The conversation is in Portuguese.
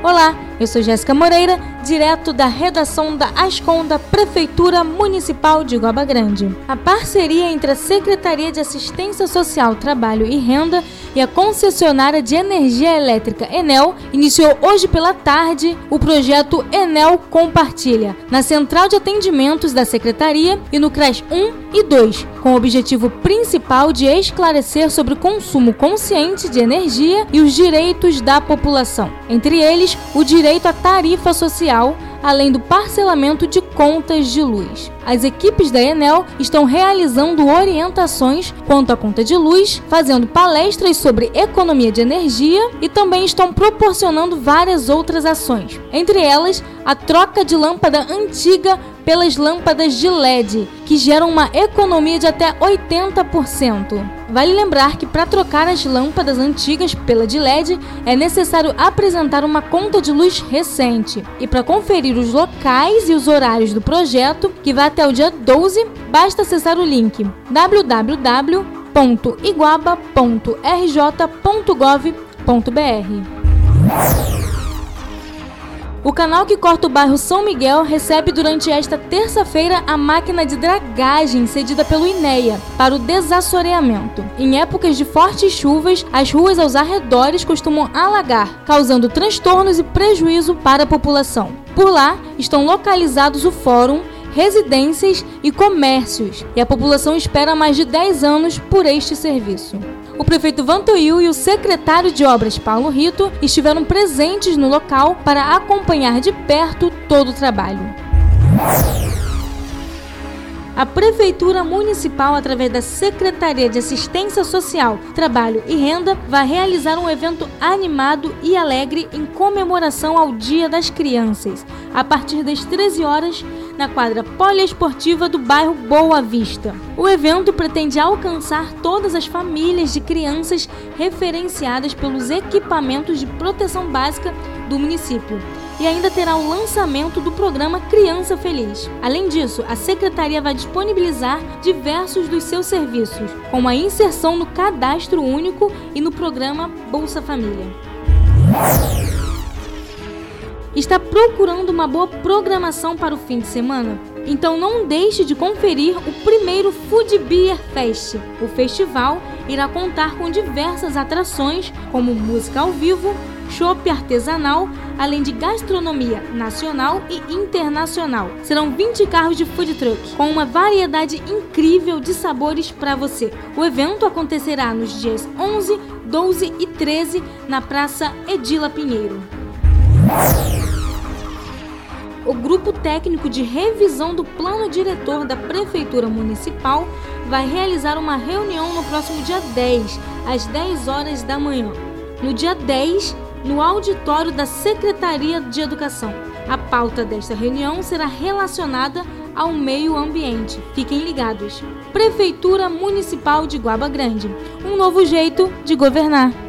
Olá, eu sou Jéssica Moreira, direto da redação da Ascom da Prefeitura Municipal de Guaba Grande. A parceria entre a Secretaria de Assistência Social, Trabalho e Renda e a concessionária de energia elétrica Enel iniciou hoje pela tarde o projeto Enel Compartilha, na central de atendimentos da Secretaria e no CRAS 1 e 2, com o objetivo principal de esclarecer sobre o consumo consciente de energia e os direitos da população. Entre eles, o direito à tarifa social, além do parcelamento de contas de luz. As equipes da Enel estão realizando orientações quanto à conta de luz, fazendo palestras sobre economia de energia e também estão proporcionando várias outras ações. Entre elas, a troca de lâmpada antiga pelas lâmpadas de LED, que geram uma economia de até 80%. Vale lembrar que para trocar as lâmpadas antigas pela de LED é necessário apresentar uma conta de luz recente. E para conferir os locais e os horários do projeto, que vai até o dia 12, basta acessar o link www.iguaba.rj.gov.br. O canal que corta o bairro São Miguel recebe durante esta terça-feira a máquina de dragagem cedida pelo INEA para o desassoreamento. Em épocas de fortes chuvas, as ruas aos arredores costumam alagar, causando transtornos e prejuízo para a população. Por lá estão localizados o fórum residências e comércios, e a população espera mais de 10 anos por este serviço. O prefeito Vantoil e o secretário de obras Paulo Rito estiveram presentes no local para acompanhar de perto todo o trabalho. A Prefeitura Municipal, através da Secretaria de Assistência Social, Trabalho e Renda, vai realizar um evento animado e alegre em comemoração ao Dia das Crianças, a partir das 13 horas, na quadra poliesportiva do bairro Boa Vista. O evento pretende alcançar todas as famílias de crianças referenciadas pelos equipamentos de proteção básica do município e ainda terá o lançamento do programa Criança Feliz. Além disso, a secretaria vai disponibilizar diversos dos seus serviços, como a inserção no cadastro único e no programa Bolsa Família. Está procurando uma boa programação para o fim de semana? Então não deixe de conferir o primeiro Food Beer Fest. O festival irá contar com diversas atrações, como música ao vivo, chopp artesanal, além de gastronomia nacional e internacional. Serão 20 carros de food truck, com uma variedade incrível de sabores para você. O evento acontecerá nos dias 11, 12 e 13 na Praça Edila Pinheiro. O grupo técnico de revisão do plano diretor da Prefeitura Municipal vai realizar uma reunião no próximo dia 10, às 10 horas da manhã. No dia 10, no auditório da Secretaria de Educação. A pauta desta reunião será relacionada ao meio ambiente. Fiquem ligados. Prefeitura Municipal de Guaba Grande. Um novo jeito de governar.